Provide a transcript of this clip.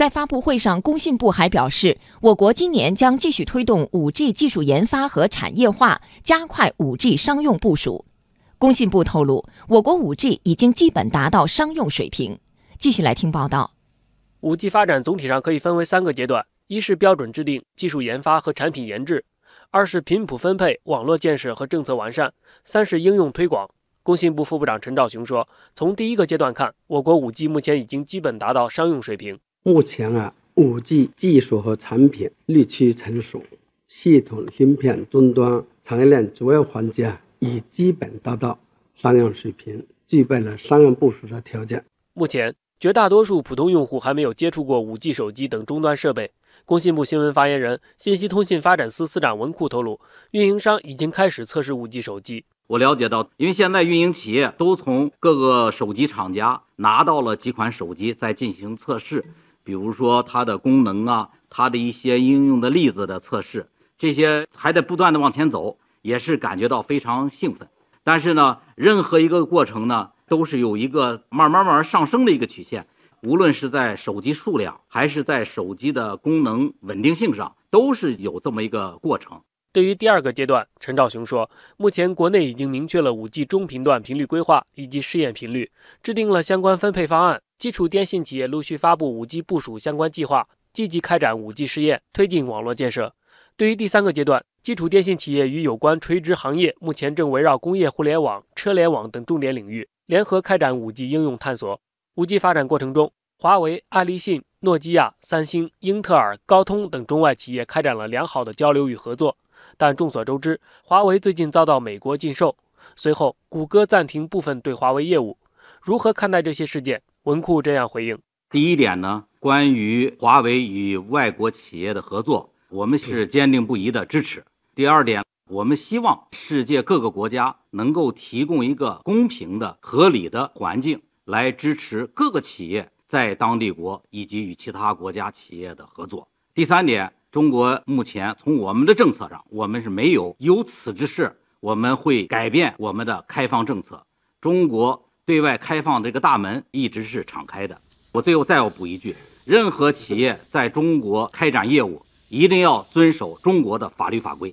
在发布会上，工信部还表示，我国今年将继续推动 5G 技术研发和产业化，加快 5G 商用部署。工信部透露，我国 5G 已经基本达到商用水平。继续来听报道。5G 发展总体上可以分为三个阶段：一是标准制定、技术研发和产品研制；二是频谱分配、网络建设和政策完善；三是应用推广。工信部副部长陈肇雄说：“从第一个阶段看，我国 5G 目前已经基本达到商用水平。目前啊，5G 技术和产品日趋成熟，系统、芯片、终端、产业链主要环节，已基本达到商用水平，具备了商用部署的条件。目前，绝大多数普通用户还没有接触过 5G 手机等终端设备。”工信部新闻发言人、信息通信发展司司长文库透露，运营商已经开始测试 5G 手机。我了解到，因为现在运营企业都从各个手机厂家拿到了几款手机，在进行测试，比如说它的功能啊，它的一些应用的例子的测试，这些还在不断的往前走，也是感觉到非常兴奋。但是呢，任何一个过程呢，都是有一个慢慢慢慢上升的一个曲线，无论是在手机数量，还是在手机的功能稳定性上，都是有这么一个过程。对于第二个阶段，陈肇雄说，目前国内已经明确了 5G 中频段频率规划以及试验频率，制定了相关分配方案。基础电信企业陆续发布 5G 部署相关计划，积极开展 5G 试验，推进网络建设。对于第三个阶段，基础电信企业与有关垂直行业目前正围绕工业互联网、车联网等重点领域，联合开展 5G 应用探索。5G 发展过程中，华为、爱立信、诺基亚、三星、英特尔、高通等中外企业开展了良好的交流与合作。但众所周知，华为最近遭到美国禁售，随后谷歌暂停部分对华为业务。如何看待这些事件？文库这样回应：第一点呢，关于华为与外国企业的合作，我们是坚定不移的支持。第二点，我们希望世界各个国家能够提供一个公平的、合理的环境，来支持各个企业在当地国以及与其他国家企业的合作。第三点。中国目前从我们的政策上，我们是没有有此之事，我们会改变我们的开放政策。中国对外开放这个大门一直是敞开的。我最后再要补一句：任何企业在中国开展业务，一定要遵守中国的法律法规。